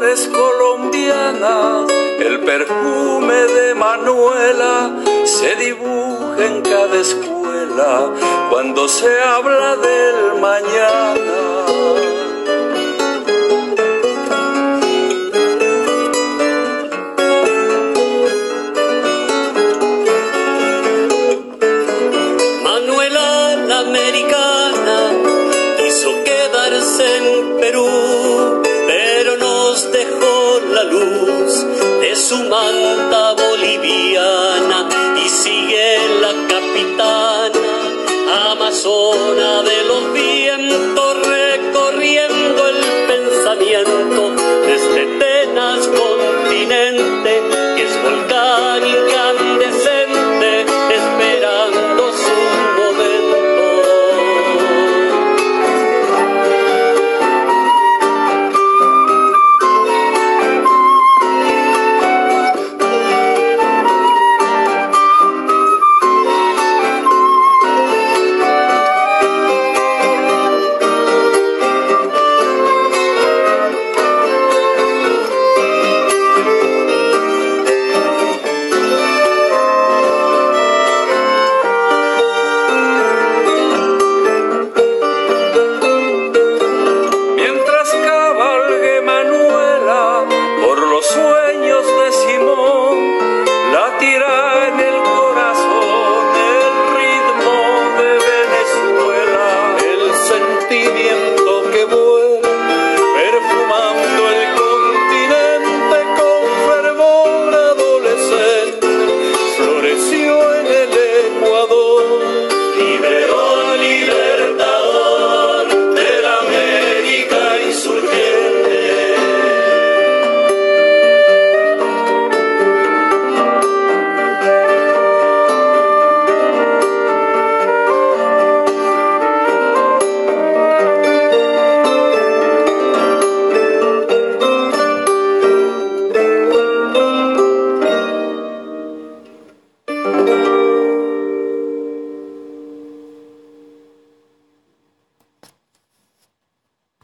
flores colombianas, el perfume de Manuela se dibuja en cada escuela cuando se habla del mañana. de su manta boliviana y sigue la capitana amazona.